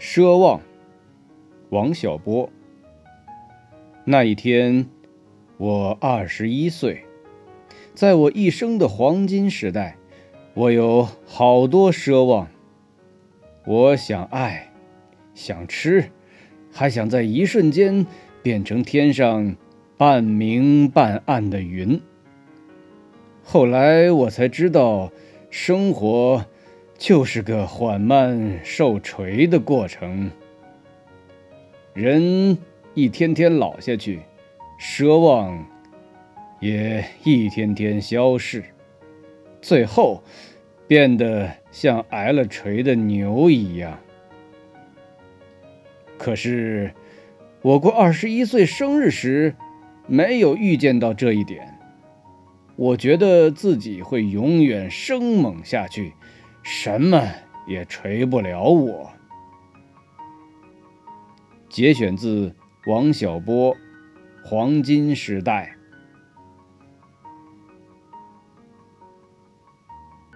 奢望，王小波。那一天，我二十一岁，在我一生的黄金时代，我有好多奢望。我想爱，想吃，还想在一瞬间变成天上半明半暗的云。后来我才知道，生活。就是个缓慢受锤的过程。人一天天老下去，奢望也一天天消逝，最后变得像挨了锤的牛一样。可是我过二十一岁生日时，没有预见到这一点。我觉得自己会永远生猛下去。什么也锤不了我。节选自王小波《黄金时代》。